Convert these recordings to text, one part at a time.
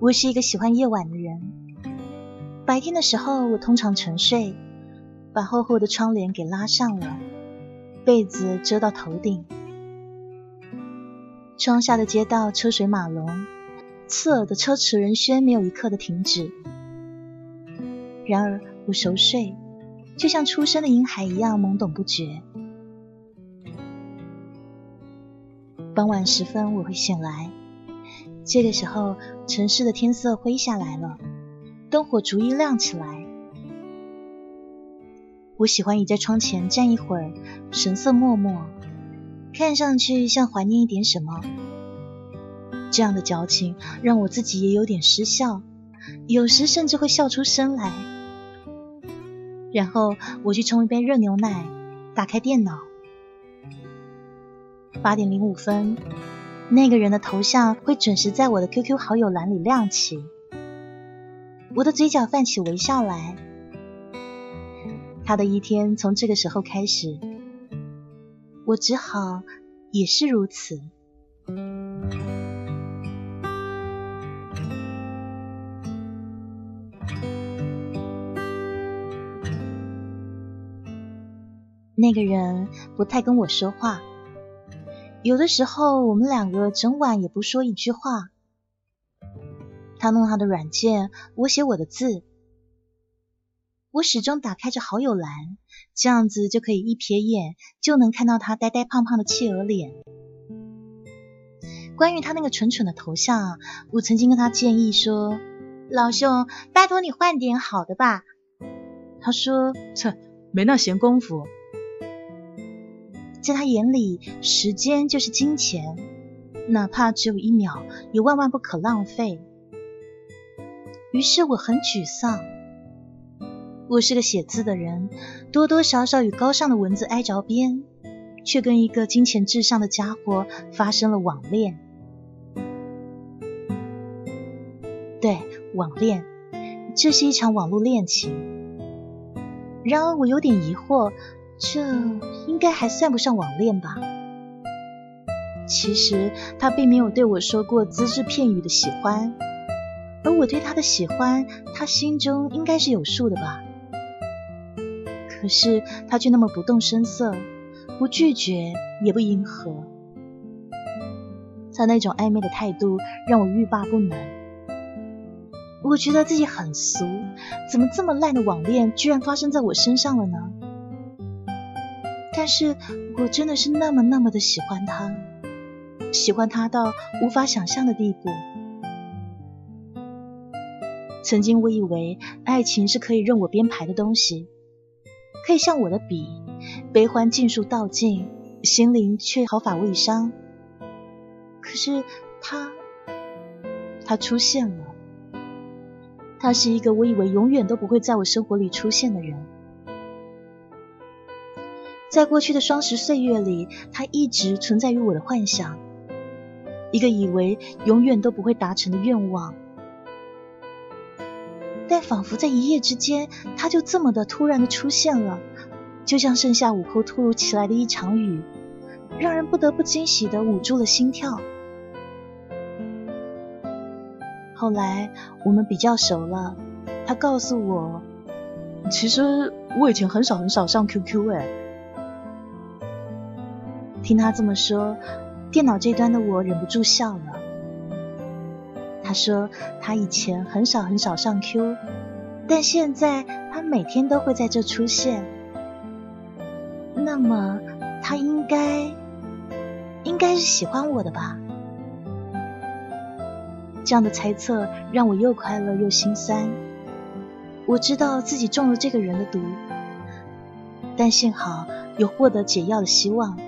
我是一个喜欢夜晚的人。白天的时候，我通常沉睡，把厚厚的窗帘给拉上了，被子遮到头顶。窗下的街道车水马龙，刺耳的车驰人喧没有一刻的停止。然而，我熟睡，就像出生的婴孩一样懵懂不觉。傍晚时分，我会醒来。这个时候，城市的天色灰下来了，灯火逐一亮起来。我喜欢倚在窗前站一会儿，神色默默，看上去像怀念一点什么。这样的矫情让我自己也有点失笑，有时甚至会笑出声来。然后我去冲一杯热牛奶，打开电脑。八点零五分，那个人的头像会准时在我的 QQ 好友栏里亮起，我的嘴角泛起微笑来。他的一天从这个时候开始，我只好也是如此。那个人不太跟我说话。有的时候，我们两个整晚也不说一句话。他弄他的软件，我写我的字。我始终打开着好友栏，这样子就可以一瞥眼就能看到他呆呆胖胖的企鹅脸。关于他那个蠢蠢的头像，我曾经跟他建议说：“老兄，拜托你换点好的吧。”他说：“切，没那闲工夫。”在他眼里，时间就是金钱，哪怕只有一秒，也万万不可浪费。于是我很沮丧。我是个写字的人，多多少少与高尚的文字挨着边，却跟一个金钱至上的家伙发生了网恋。对，网恋，这是一场网络恋情。然而我有点疑惑。这应该还算不上网恋吧。其实他并没有对我说过只字片语的喜欢，而我对他的喜欢，他心中应该是有数的吧。可是他却那么不动声色，不拒绝也不迎合，他那种暧昧的态度让我欲罢不能。我觉得自己很俗，怎么这么烂的网恋居然发生在我身上了呢？但是我真的是那么那么的喜欢他，喜欢他到无法想象的地步。曾经我以为爱情是可以任我编排的东西，可以像我的笔，悲欢尽数道尽，心灵却毫发未伤。可是他，他出现了，他是一个我以为永远都不会在我生活里出现的人。在过去的双十岁月里，他一直存在于我的幻想，一个以为永远都不会达成的愿望。但仿佛在一夜之间，他就这么的突然的出现了，就像盛夏午后突如其来的一场雨，让人不得不惊喜的捂住了心跳。后来我们比较熟了，他告诉我，其实我以前很少很少上 QQ 哎。听他这么说，电脑这端的我忍不住笑了。他说他以前很少很少上 Q，但现在他每天都会在这出现。那么他应该应该是喜欢我的吧？这样的猜测让我又快乐又心酸。我知道自己中了这个人的毒，但幸好有获得解药的希望。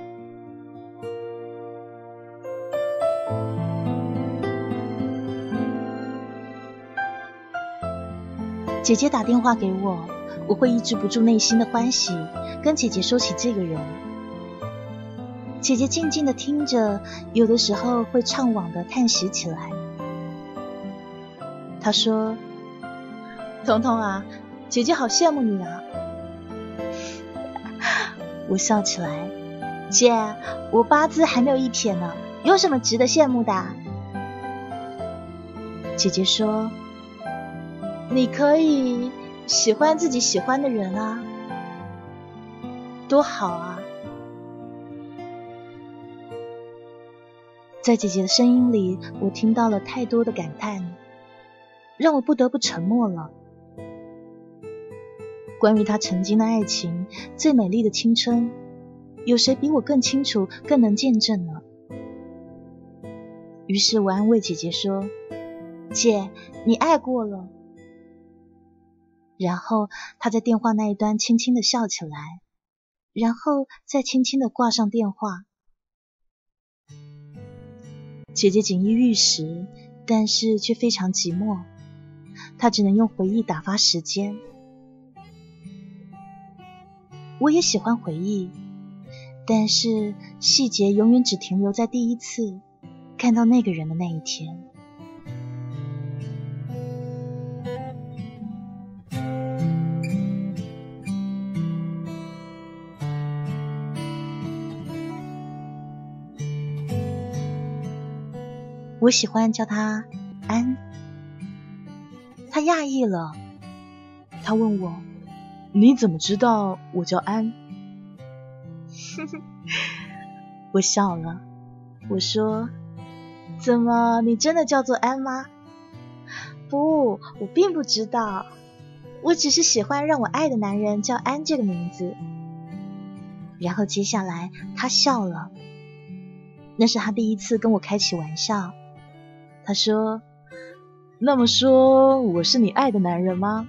姐姐打电话给我，我会抑制不住内心的欢喜，跟姐姐说起这个人。姐姐静静的听着，有的时候会怅惘的叹息起来。她说：“彤彤啊，姐姐好羡慕你啊。”我笑起来：“姐，我八字还没有一撇呢，有什么值得羡慕的？”姐姐说：“你可以喜欢自己喜欢的人啊，多好啊！”在姐姐的声音里，我听到了太多的感叹，让我不得不沉默了。关于她曾经的爱情，最美丽的青春，有谁比我更清楚、更能见证呢？于是我安慰姐姐说：“姐，你爱过了。”然后他在电话那一端轻轻的笑起来，然后再轻轻的挂上电话。姐姐锦衣玉食，但是却非常寂寞。她只能用回忆打发时间。我也喜欢回忆，但是细节永远只停留在第一次看到那个人的那一天。我喜欢叫他安，他讶异了，他问我：“你怎么知道我叫安？” 我笑了，我说：“怎么，你真的叫做安吗？”不，我并不知道，我只是喜欢让我爱的男人叫安这个名字。然后接下来他笑了，那是他第一次跟我开起玩笑。他说：“那么说我是你爱的男人吗？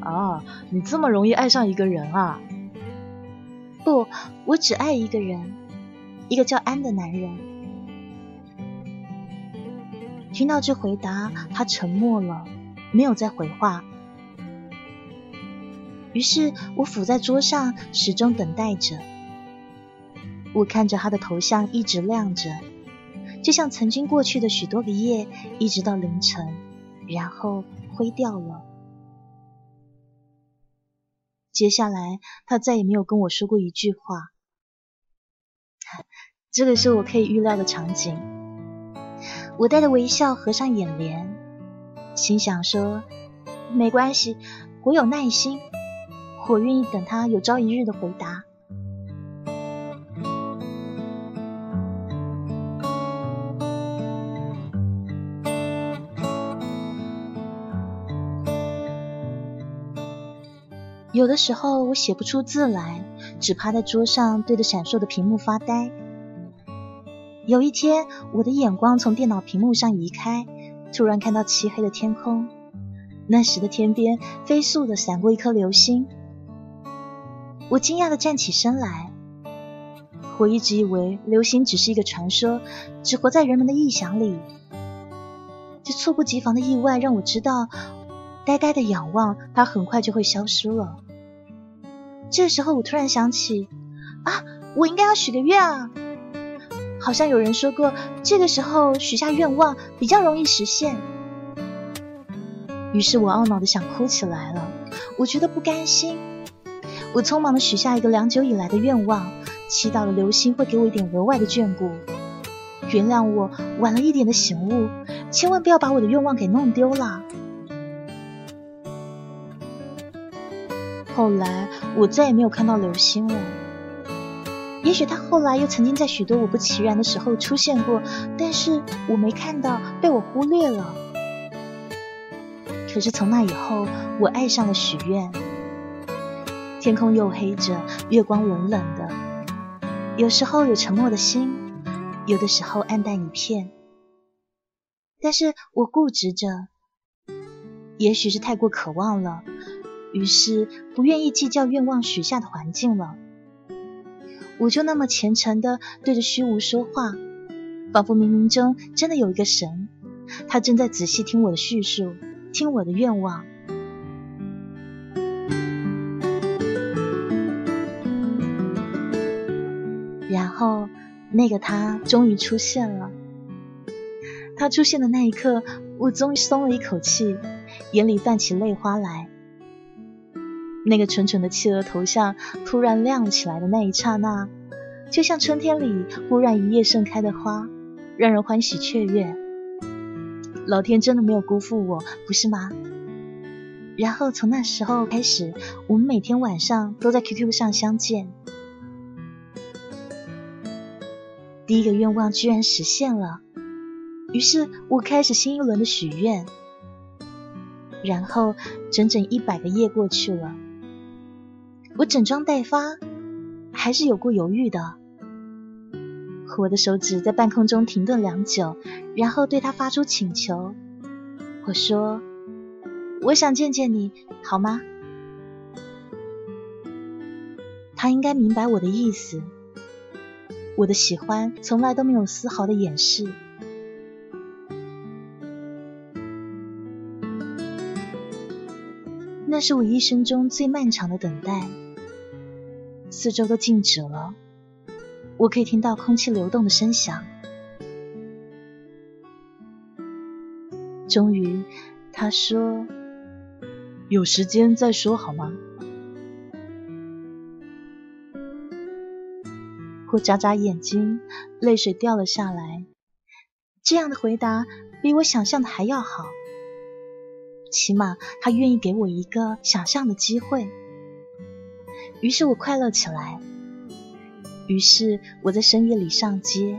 啊，你这么容易爱上一个人啊？”“不，我只爱一个人，一个叫安的男人。”听到这回答，他沉默了，没有再回话。于是我伏在桌上，始终等待着。我看着他的头像一直亮着。就像曾经过去的许多个夜，一直到凌晨，然后灰掉了。接下来，他再也没有跟我说过一句话。这个是我可以预料的场景。我带着微笑合上眼帘，心想说：没关系，我有耐心，我愿意等他有朝一日的回答。有的时候我写不出字来，只趴在桌上对着闪烁的屏幕发呆。有一天，我的眼光从电脑屏幕上移开，突然看到漆黑的天空。那时的天边飞速的闪过一颗流星。我惊讶的站起身来。我一直以为流星只是一个传说，只活在人们的臆想里。这猝不及防的意外让我知道，呆呆的仰望它，很快就会消失了。这时候，我突然想起，啊，我应该要许个愿啊！好像有人说过，这个时候许下愿望比较容易实现。于是我懊恼的想哭起来了，我觉得不甘心。我匆忙的许下一个良久以来的愿望，祈祷的流星会给我一点额外的眷顾，原谅我晚了一点的醒悟，千万不要把我的愿望给弄丢了。后来我再也没有看到流星了。也许他后来又曾经在许多我不其然的时候出现过，但是我没看到，被我忽略了。可是从那以后，我爱上了许愿。天空黝黑着，月光冷冷的，有时候有沉默的心，有的时候暗淡一片。但是我固执着，也许是太过渴望了。于是不愿意计较愿望许下的环境了，我就那么虔诚的对着虚无说话，仿佛冥冥中真的有一个神，他正在仔细听我的叙述，听我的愿望。然后那个他终于出现了，他出现的那一刻，我终于松了一口气，眼里泛起泪花来。那个蠢蠢的企鹅头像突然亮起来的那一刹那，就像春天里忽然一夜盛开的花，让人欢喜雀跃。老天真的没有辜负我，不是吗？然后从那时候开始，我们每天晚上都在 QQ 上相见。第一个愿望居然实现了，于是我开始新一轮的许愿。然后整整一百个夜过去了，我整装待发，还是有过犹豫的。我的手指在半空中停顿良久，然后对他发出请求。我说：“我想见见你，好吗？”他应该明白我的意思。我的喜欢从来都没有丝毫的掩饰。那是我一生中最漫长的等待。四周都静止了。我可以听到空气流动的声响。终于，他说：“有时间再说好吗？”我眨眨眼睛，泪水掉了下来。这样的回答比我想象的还要好，起码他愿意给我一个想象的机会。于是我快乐起来。于是我在深夜里上街，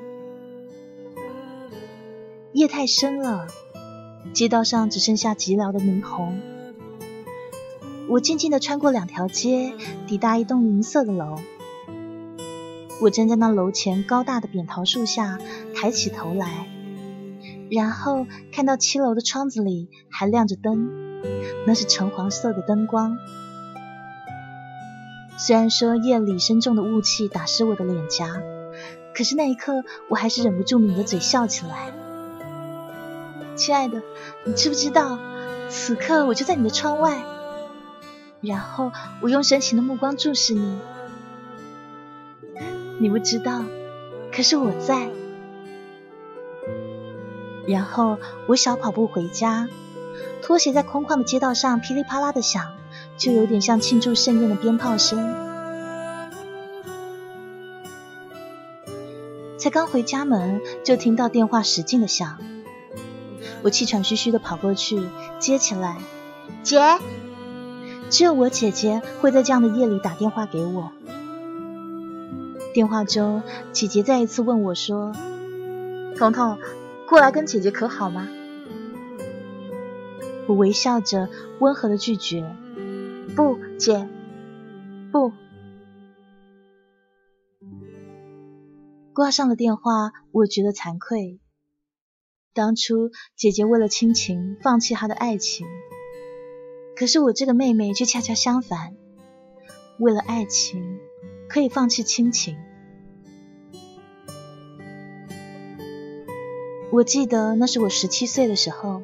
夜太深了，街道上只剩下寂寥的霓虹。我静静地穿过两条街，抵达一栋银色的楼。我站在那楼前高大的扁桃树下，抬起头来，然后看到七楼的窗子里还亮着灯，那是橙黄色的灯光。虽然说夜里深重的雾气打湿我的脸颊，可是那一刻我还是忍不住抿着嘴笑起来。亲爱的，你知不知道，此刻我就在你的窗外，然后我用深情的目光注视你。你不知道，可是我在。然后我小跑步回家，拖鞋在空旷的街道上噼里啪啦的响。就有点像庆祝盛宴的鞭炮声。才刚回家门，就听到电话使劲的响。我气喘吁吁的跑过去，接起来：“姐，只有我姐姐会在这样的夜里打电话给我。”电话中，姐姐再一次问我说：“彤彤，过来跟姐姐可好吗？”我微笑着，温和的拒绝。不，姐，不。挂上了电话，我觉得惭愧。当初姐姐为了亲情放弃她的爱情，可是我这个妹妹却恰恰相反，为了爱情可以放弃亲情。我记得那是我十七岁的时候，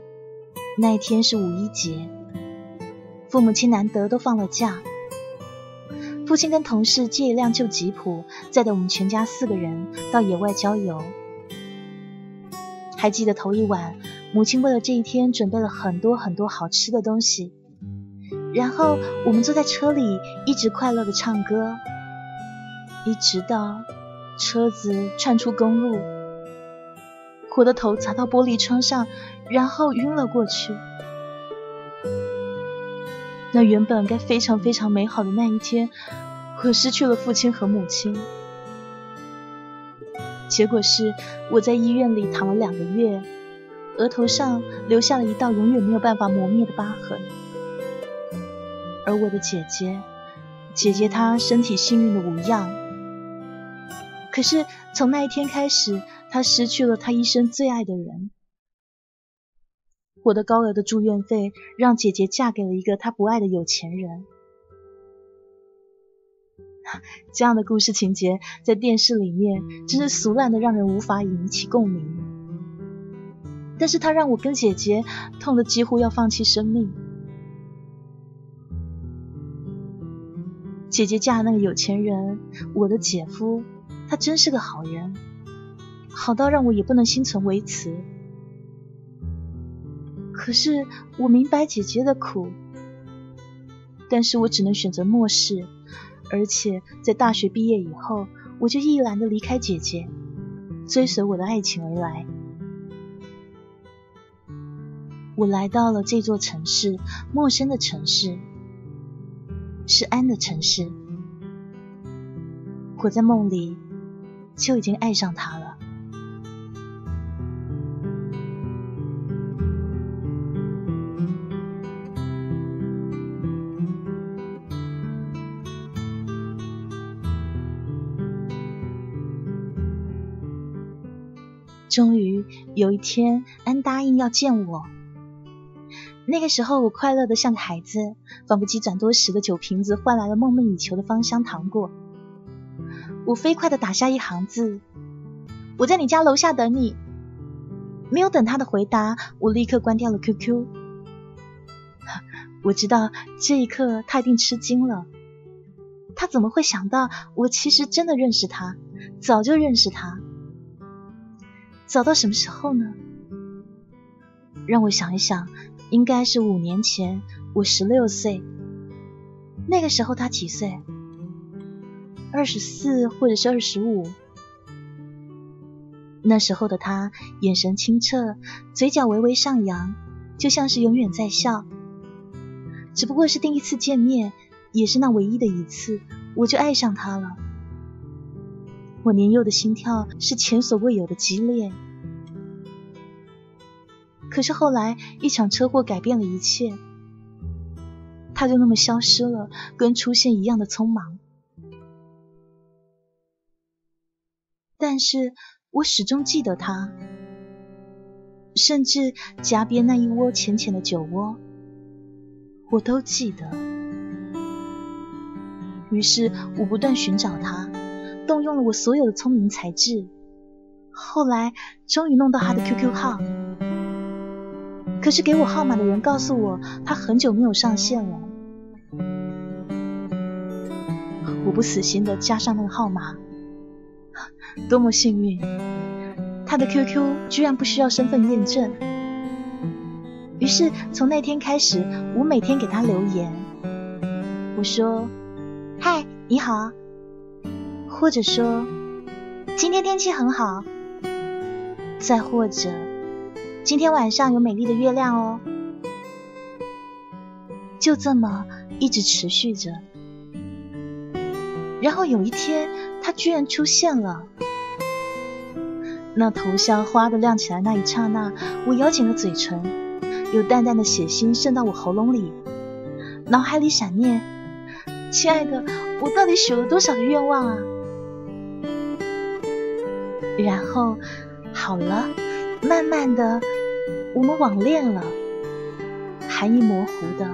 那一天是五一节。父母亲难得都放了假，父亲跟同事借一辆旧吉普，载着我们全家四个人到野外郊游。还记得头一晚，母亲为了这一天准备了很多很多好吃的东西，然后我们坐在车里一直快乐的唱歌，一直到车子窜出公路，我的头砸到玻璃窗上，然后晕了过去。那原本该非常非常美好的那一天，我失去了父亲和母亲。结果是我在医院里躺了两个月，额头上留下了一道永远没有办法磨灭的疤痕。而我的姐姐，姐姐她身体幸运的无恙，可是从那一天开始，她失去了她一生最爱的人。我的高额的住院费让姐姐嫁给了一个她不爱的有钱人。这样的故事情节在电视里面真是俗烂的，让人无法引起共鸣。但是它让我跟姐姐痛的几乎要放弃生命。姐姐嫁那个有钱人，我的姐夫，他真是个好人，好到让我也不能心存微词。可是我明白姐姐的苦，但是我只能选择漠视，而且在大学毕业以后，我就毅然的离开姐姐，追随我的爱情而来。我来到了这座城市，陌生的城市，是安的城市。我在梦里就已经爱上他了。终于有一天，安答应要见我。那个时候，我快乐的像个孩子，仿佛急转多时的酒瓶子换来了梦寐以求的芳香糖果。我飞快的打下一行字：“我在你家楼下等你。”没有等他的回答，我立刻关掉了 QQ。我知道这一刻他一定吃惊了。他怎么会想到我其实真的认识他，早就认识他。早到什么时候呢？让我想一想，应该是五年前，我十六岁。那个时候他几岁？二十四或者是二十五。那时候的他眼神清澈，嘴角微微上扬，就像是永远在笑。只不过是第一次见面，也是那唯一的一次，我就爱上他了。我年幼的心跳是前所未有的激烈，可是后来一场车祸改变了一切，他就那么消失了，跟出现一样的匆忙。但是我始终记得他，甚至夹边那一窝浅浅的酒窝，我都记得。于是我不断寻找他。动用了我所有的聪明才智，后来终于弄到他的 QQ 号。可是给我号码的人告诉我，他很久没有上线了。我不死心的加上那个号码，多么幸运！他的 QQ 居然不需要身份验证。于是从那天开始，我每天给他留言，我说：“嗨，你好。”或者说，今天天气很好。再或者，今天晚上有美丽的月亮哦。就这么一直持续着。然后有一天，他居然出现了。那头像花的亮起来那一刹那，我咬紧了嘴唇，有淡淡的血腥渗到我喉咙里，脑海里闪念：亲爱的，我到底许了多少个愿望啊？然后好了，慢慢的，我们网恋了，含义模糊的。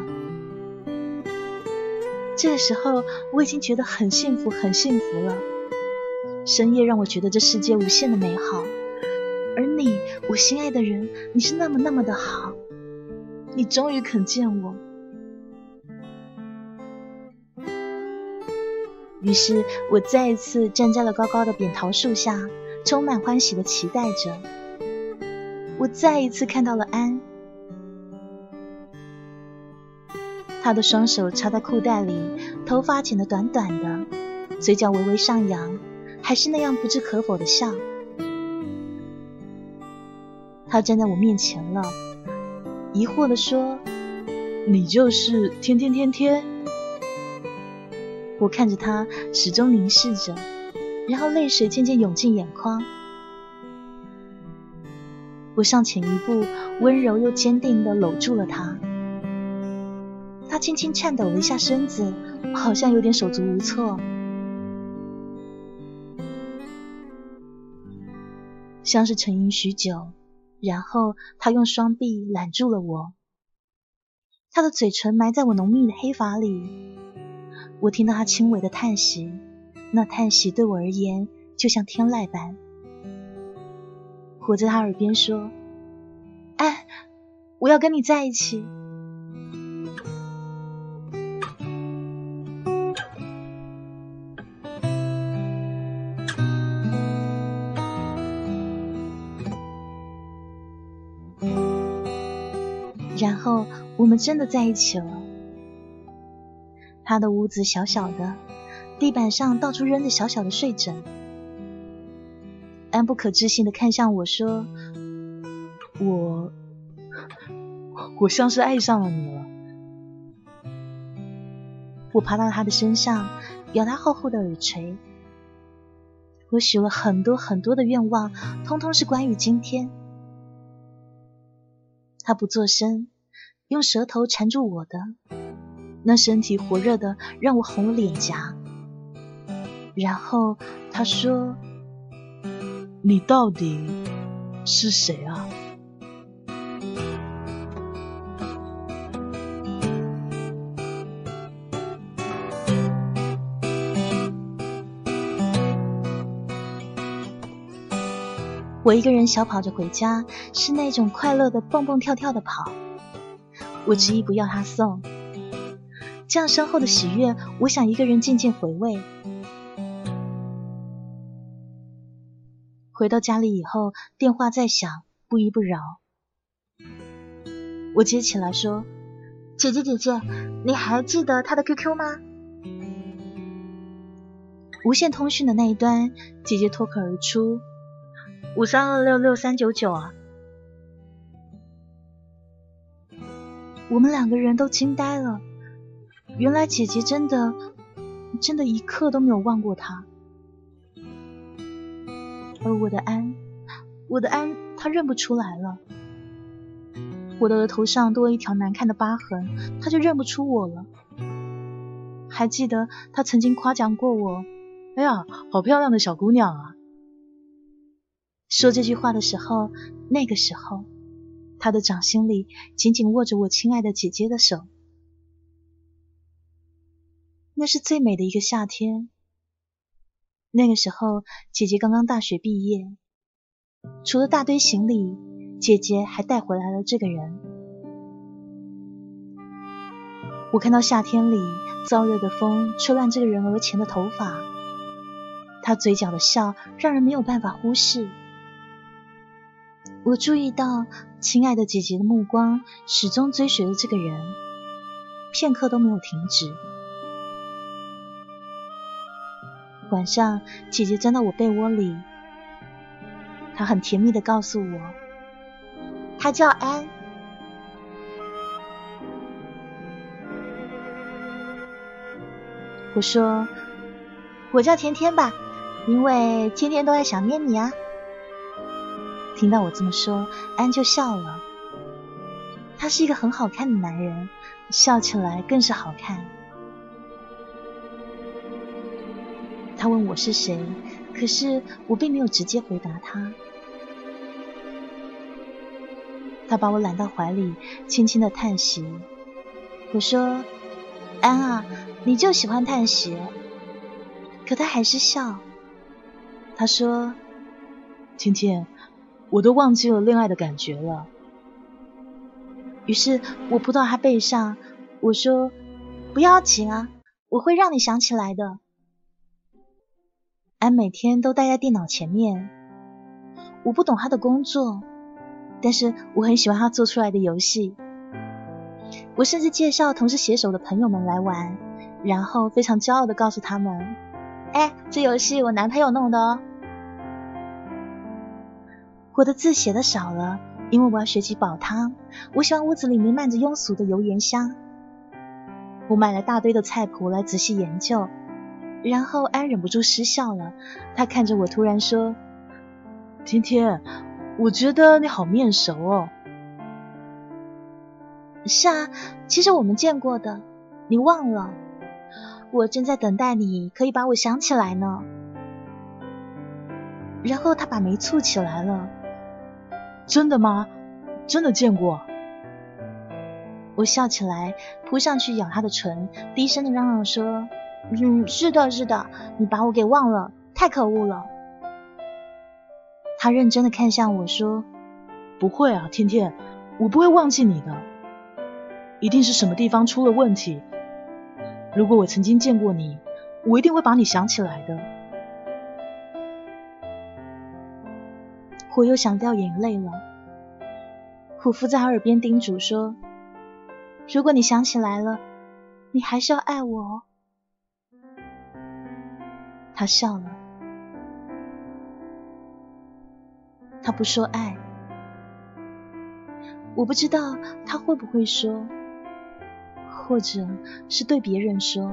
这个时候，我已经觉得很幸福，很幸福了。深夜让我觉得这世界无限的美好，而你，我心爱的人，你是那么那么的好，你终于肯见我。于是我再一次站在了高高的扁桃树下。充满欢喜的期待着，我再一次看到了安。他的双手插在裤袋里，头发剪得短短的，嘴角微微上扬，还是那样不置可否的笑。他站在我面前了，疑惑的说：“你就是天天天天？”我看着他，始终凝视着。然后泪水渐渐涌进眼眶，我上前一步，温柔又坚定的搂住了他。他轻轻颤抖了一下身子，好像有点手足无措。像是沉吟许久，然后他用双臂揽住了我，他的嘴唇埋在我浓密的黑发里，我听到他轻微的叹息。那叹息对我而言就像天籁般。我在他耳边说：“哎，我要跟你在一起。”然后我们真的在一起了。他的屋子小小的。地板上到处扔着小小的睡枕，安不可置信的看向我说：“我我像是爱上了你了。我爬到他的身上，咬他厚厚的耳垂。我许了很多很多的愿望，通通是关于今天。他不作声，用舌头缠住我的，那身体火热的让我红了脸颊。然后他说：“你到底是谁啊？”我一个人小跑着回家，是那种快乐的蹦蹦跳跳的跑。我执意不要他送，这样深厚的喜悦，我想一个人静静回味。回到家里以后，电话在响，不依不饶。我接起来说：“姐姐姐姐，你还记得他的 QQ 吗？”无线通讯的那一端，姐姐脱口而出。五三二六六三九九啊！我们两个人都惊呆了。原来姐姐真的，真的一刻都没有忘过他。而我的安，我的安，他认不出来了。我的额头上多了一条难看的疤痕，他就认不出我了。还记得他曾经夸奖过我：“哎呀，好漂亮的小姑娘啊！”说这句话的时候，那个时候，他的掌心里紧紧握着我亲爱的姐姐的手。那是最美的一个夏天。那个时候，姐姐刚刚大学毕业，除了大堆行李，姐姐还带回来了这个人。我看到夏天里燥热的风吹乱这个人额前的头发，他嘴角的笑让人没有办法忽视。我注意到，亲爱的姐姐的目光始终追随着这个人，片刻都没有停止。晚上，姐姐钻到我被窝里，她很甜蜜的告诉我，她叫安。我说，我叫甜甜吧，因为天天都在想念你啊。听到我这么说，安就笑了。他是一个很好看的男人，笑起来更是好看。他问我是谁，可是我并没有直接回答他。他把我揽到怀里，轻轻的叹息。我说：“安啊，你就喜欢叹息。”可他还是笑。他说：“芊芊。”我都忘记了恋爱的感觉了。于是我扑到他背上，我说：“不要紧啊，我会让你想起来的。”安每天都待在电脑前面，我不懂他的工作，但是我很喜欢他做出来的游戏。我甚至介绍同是写手的朋友们来玩，然后非常骄傲的告诉他们：“哎，这游戏我男朋友弄的哦。”我的字写的少了，因为我要学习煲汤。我喜欢屋子里弥漫着庸俗的油盐香。我买了大堆的菜谱来仔细研究，然后安忍不住失笑了。他看着我，突然说：“天天，我觉得你好面熟哦。”“是啊，其实我们见过的，你忘了？我正在等待你可以把我想起来呢。”然后他把眉蹙起来了。真的吗？真的见过？我笑起来，扑上去咬他的唇，低声的嚷嚷说：“嗯，是的，是的，你把我给忘了，太可恶了。”他认真的看向我说：“不会啊，天天，我不会忘记你的，一定是什么地方出了问题。如果我曾经见过你，我一定会把你想起来的。”我又想掉眼泪了。虎父在他耳边叮嘱说：“如果你想起来了，你还是要爱我哦。”他笑了。他不说爱。我不知道他会不会说，或者是对别人说。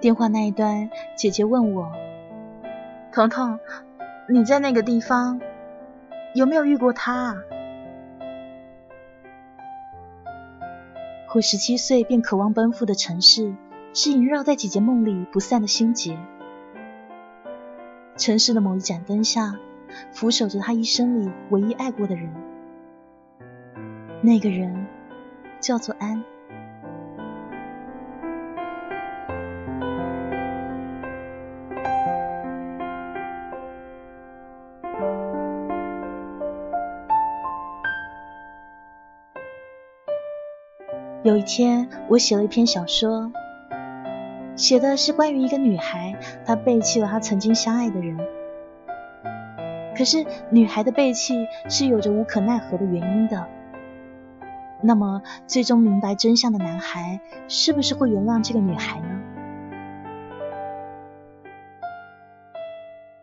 电话那一端，姐姐问我：“彤彤，你在那个地方有没有遇过他啊？”我十七岁便渴望奔赴的城市，是萦绕在姐姐梦里不散的心结。城市的某一盏灯下，俯守着他一生里唯一爱过的人，那个人叫做安。有一天，我写了一篇小说，写的是关于一个女孩，她背弃了她曾经相爱的人。可是，女孩的背弃是有着无可奈何的原因的。那么，最终明白真相的男孩，是不是会原谅这个女孩呢？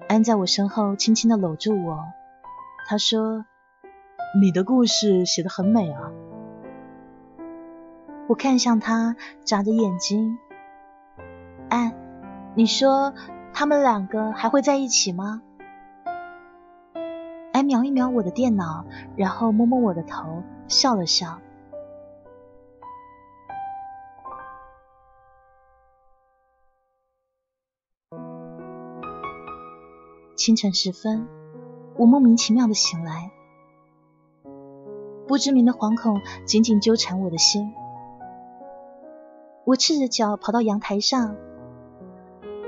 安在我身后轻轻的搂住我，他说：“你的故事写得很美啊。”我看向他，眨着眼睛。哎，你说他们两个还会在一起吗？哎瞄一瞄我的电脑，然后摸摸我的头，笑了笑。清晨时分，我莫名其妙的醒来，不知名的惶恐紧紧纠缠我的心。我赤着脚跑到阳台上，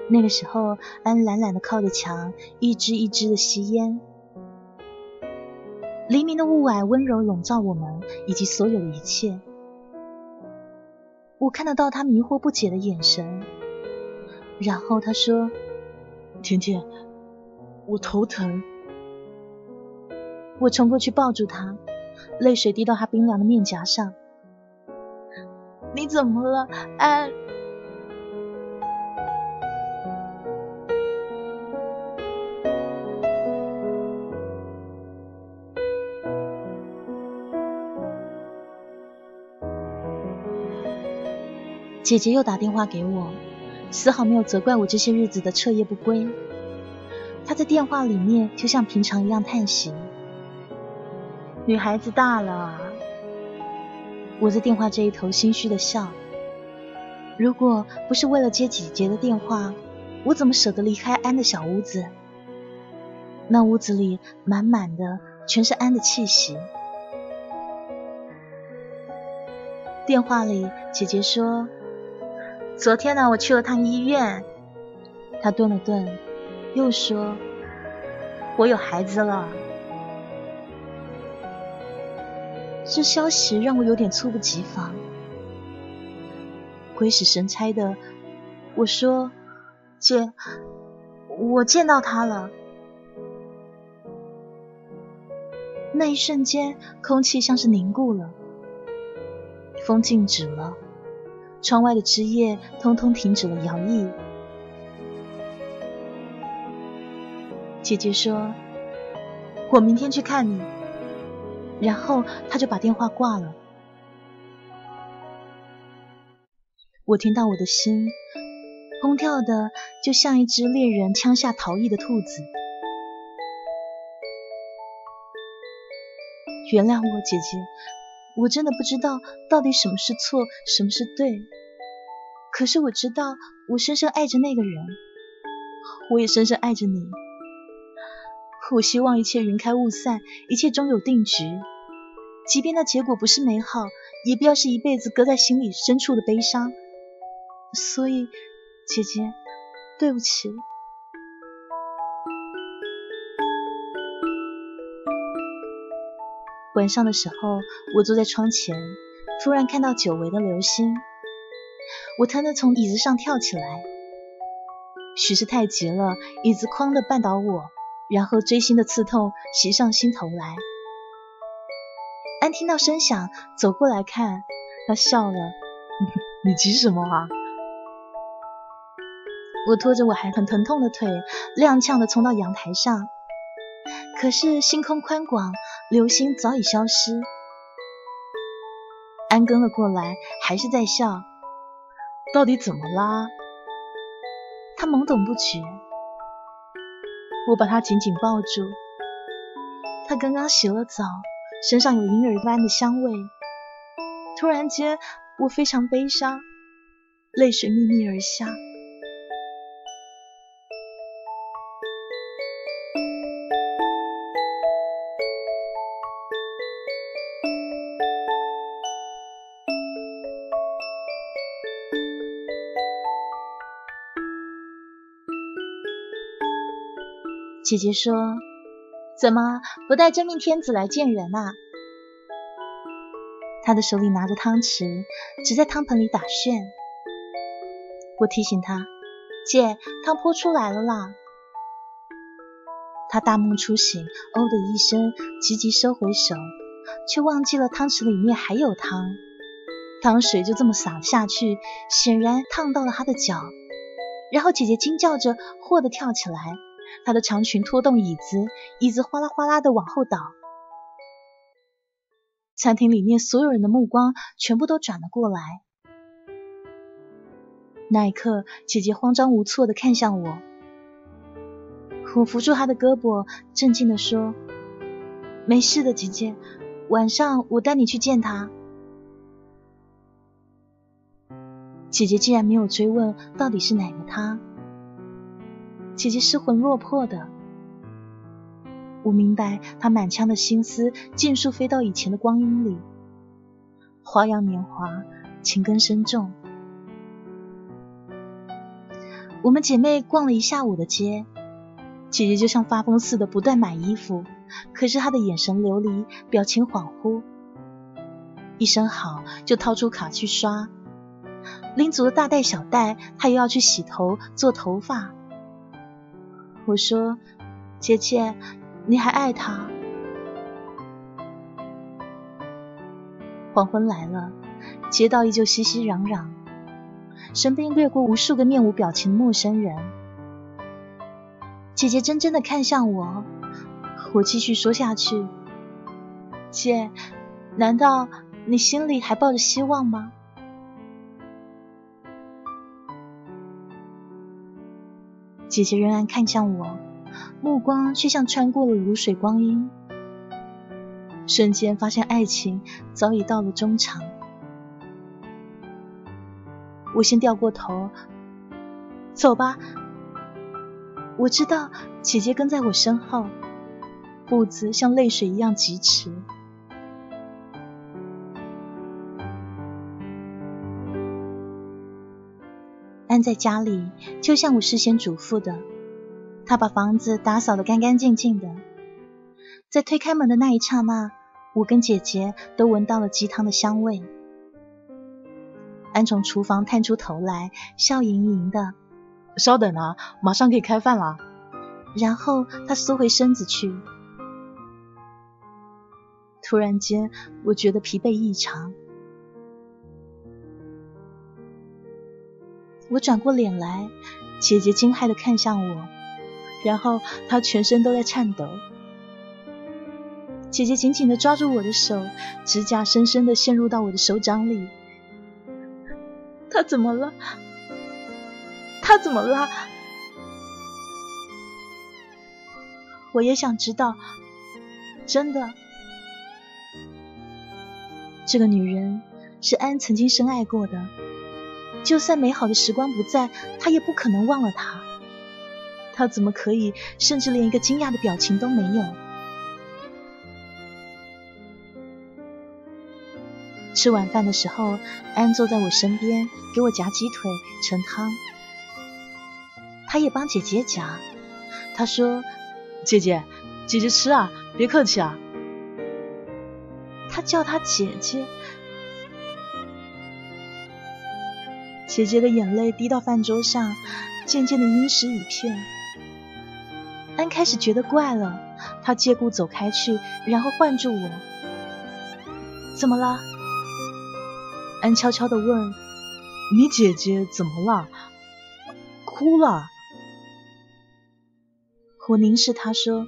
那个时候，安懒懒的靠着墙，一支一支的吸烟。黎明的雾霭温柔笼罩我们以及所有的一切。我看得到他迷惑不解的眼神，然后他说：“甜甜，我头疼。”我冲过去抱住他，泪水滴到他冰凉的面颊上。你怎么了，安？姐姐又打电话给我，丝毫没有责怪我这些日子的彻夜不归。她在电话里面就像平常一样叹息：“女孩子大了。”我在电话这一头心虚的笑。如果不是为了接姐姐的电话，我怎么舍得离开安的小屋子？那屋子里满满的全是安的气息。电话里，姐姐说：“昨天呢，我去了趟医院。”她顿了顿，又说：“我有孩子了。”这消息让我有点猝不及防，鬼使神差的，我说：“姐，我见到他了。”那一瞬间，空气像是凝固了，风静止了，窗外的枝叶通通停止了摇曳。姐姐说：“我明天去看你。”然后他就把电话挂了。我听到我的心砰跳的，就像一只猎人枪下逃逸的兔子。原谅我，姐姐，我真的不知道到底什么是错，什么是对。可是我知道，我深深爱着那个人，我也深深爱着你。我希望一切云开雾散，一切终有定局。即便那结果不是美好，也不要是一辈子搁在心里深处的悲伤。所以，姐姐，对不起。晚上的时候，我坐在窗前，突然看到久违的流星，我疼的从椅子上跳起来。许是太急了，椅子哐的绊倒我。然后锥心的刺痛袭上心头来。安听到声响，走过来看，他笑了，你急什么啊？我拖着我还很疼痛的腿，踉跄的冲到阳台上。可是星空宽广，流星早已消失。安跟了过来，还是在笑。到底怎么啦？他懵懂不觉。我把他紧紧抱住。他刚刚洗了澡，身上有银耳般的香味。突然间，我非常悲伤，泪水密密而下。姐姐说：“怎么不带真命天子来见人啊？”她的手里拿着汤匙，只在汤盆里打旋。我提醒她：“姐，汤泼出来了啦！”她大梦初醒，哦的一声，急急收回手，却忘记了汤匙里面还有汤。汤水就这么洒了下去，显然烫到了她的脚。然后姐姐惊叫着，霍的跳起来。她的长裙拖动椅子，椅子哗啦哗啦的往后倒。餐厅里面所有人的目光全部都转了过来。那一刻，姐姐慌张无措的看向我，我扶住她的胳膊，镇静的说：“没事的，姐姐，晚上我带你去见他。”姐姐竟然没有追问到底是哪个他。姐姐失魂落魄的，我明白她满腔的心思尽数飞到以前的光阴里。花样年华，情根深重。我们姐妹逛了一下午的街，姐姐就像发疯似的不断买衣服，可是她的眼神流离，表情恍惚。一声好，就掏出卡去刷，拎足了大袋小袋，她又要去洗头做头发。我说：“姐姐，你还爱他？”黄昏来了，街道依旧熙熙攘攘，身边掠过无数个面无表情的陌生人。姐姐真真的看向我，我继续说下去：“姐，难道你心里还抱着希望吗？”姐姐仍然看向我，目光却像穿过了如水光阴。瞬间发现爱情早已到了中场。我先掉过头，走吧。我知道姐姐跟在我身后，步子像泪水一样疾驰。安在家里，就像我事先嘱咐的，他把房子打扫得干干净净的。在推开门的那一刹那，我跟姐姐都闻到了鸡汤的香味。安从厨房探出头来，笑盈盈的：“稍等啊，马上可以开饭了。”然后他缩回身子去。突然间，我觉得疲惫异常。我转过脸来，姐姐惊骇的看向我，然后她全身都在颤抖。姐姐紧紧的抓住我的手，指甲深深的陷入到我的手掌里。他怎么了？他怎么了？我也想知道，真的，这个女人是安曾经深爱过的。就算美好的时光不在，他也不可能忘了他。他怎么可以，甚至连一个惊讶的表情都没有？吃晚饭的时候，安坐在我身边，给我夹鸡腿盛汤。他也帮姐姐夹。他说：“姐姐，姐姐吃啊，别客气啊。”他叫她姐姐。姐姐的眼泪滴到饭桌上，渐渐的阴湿一片。安开始觉得怪了，他借故走开去，然后唤住我：“怎么了？”安悄悄的问：“你姐姐怎么了？哭了？我凝视他说：“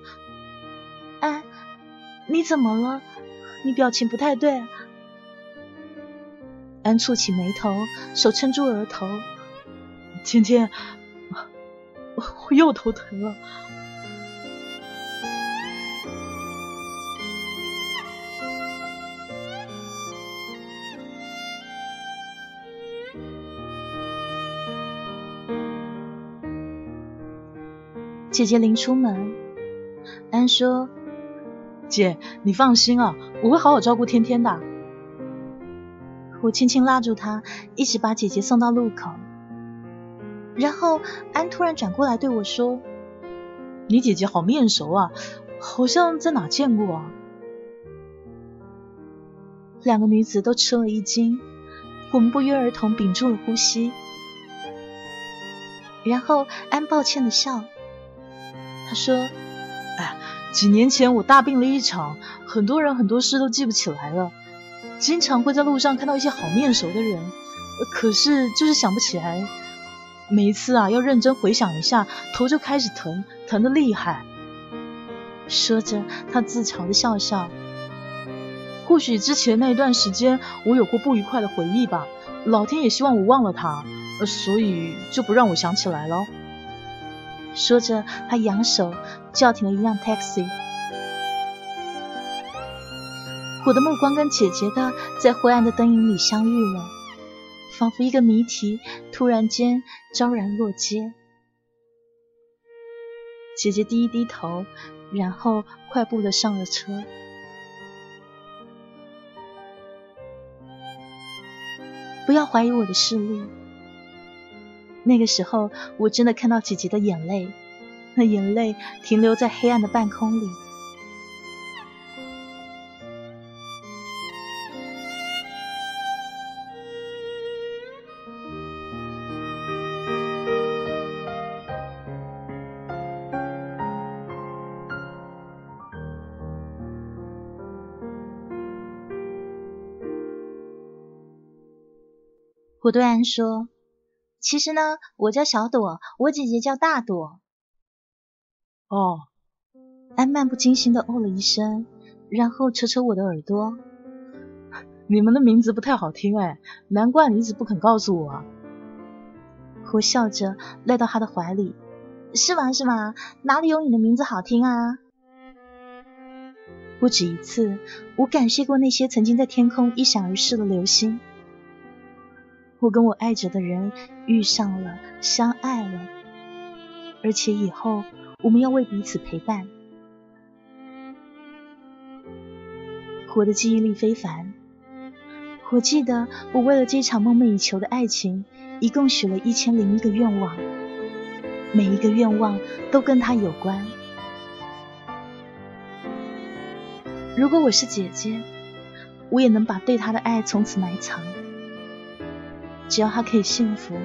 安，你怎么了？你表情不太对。”安蹙起眉头，手撑住额头。芊芊，我又头疼了。姐姐临出门，安说：“姐，你放心啊，我会好好照顾天天的。”我轻轻拉住她，一直把姐姐送到路口。然后安突然转过来对我说：“你姐姐好面熟啊，好像在哪见过啊？”两个女子都吃了一惊，我们不约而同屏住了呼吸。然后安抱歉的笑。他说：“哎，几年前我大病了一场，很多人很多事都记不起来了。经常会在路上看到一些好面熟的人，可是就是想不起来。每一次啊，要认真回想一下，头就开始疼，疼的厉害。”说着，他自嘲的笑笑。或许之前那一段时间，我有过不愉快的回忆吧。老天也希望我忘了他，所以就不让我想起来了。说着，他扬手叫停了一辆 taxi。我的目光跟姐姐的在灰暗的灯影里相遇了，仿佛一个谜题突然间昭然若揭。姐姐低一低头，然后快步的上了车。不要怀疑我的视力。那个时候，我真的看到姐姐的眼泪，那眼泪停留在黑暗的半空里。我对安说。其实呢，我叫小朵，我姐姐叫大朵。哦，安漫不经心的哦了一声，然后扯扯我的耳朵。你们的名字不太好听哎，难怪你一直不肯告诉我。我笑着赖到他的怀里，是吗？是吗？哪里有你的名字好听啊？不止一次，我感谢过那些曾经在天空一闪而逝的流星。我跟我爱着的人遇上了，相爱了，而且以后我们要为彼此陪伴。我的记忆力非凡，我记得我为了这场梦寐以求的爱情，一共许了一千零一个愿望，每一个愿望都跟他有关。如果我是姐姐，我也能把对他的爱从此埋藏。只要他可以幸福，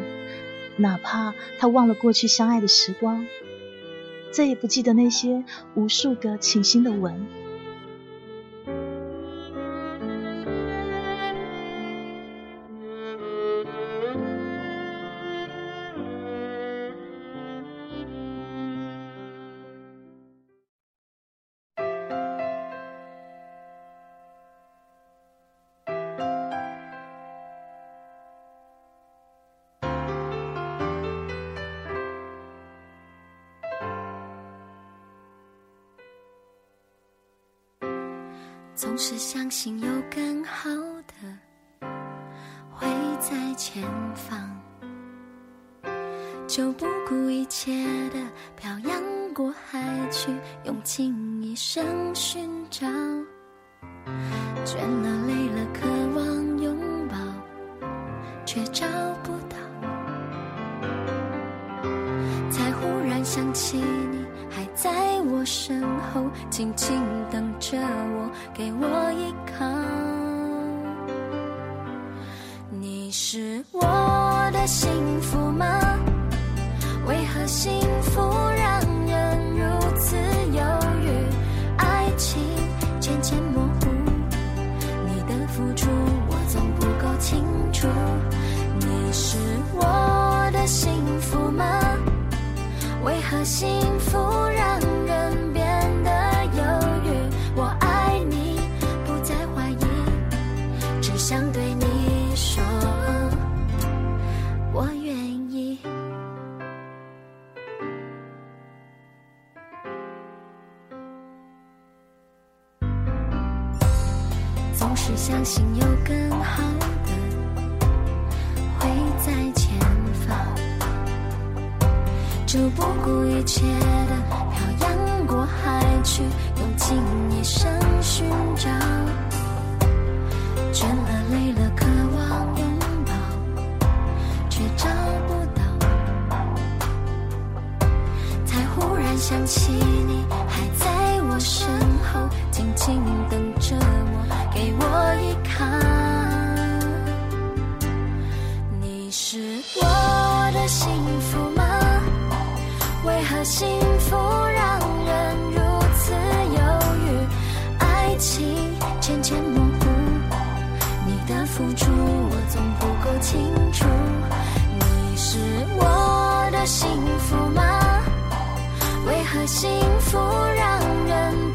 哪怕他忘了过去相爱的时光，再也不记得那些无数个倾心的吻。总是相信有更好的会在前方，就不顾一切的漂洋过海去，用尽一生寻找。倦了累了，渴望拥抱，却找不身后静静等着我，给我依靠。你是我的幸福吗？为何幸福让人如此犹豫？爱情渐渐模糊，你的付出我总不够清楚。你是我的幸福吗？为何心？总是相信有更好的会在前方，就不顾一切的漂洋过海去，用尽一生寻找。幸福让人如此犹豫爱情渐渐模糊你的付出我总不够清楚你是我的幸福吗为何幸福让人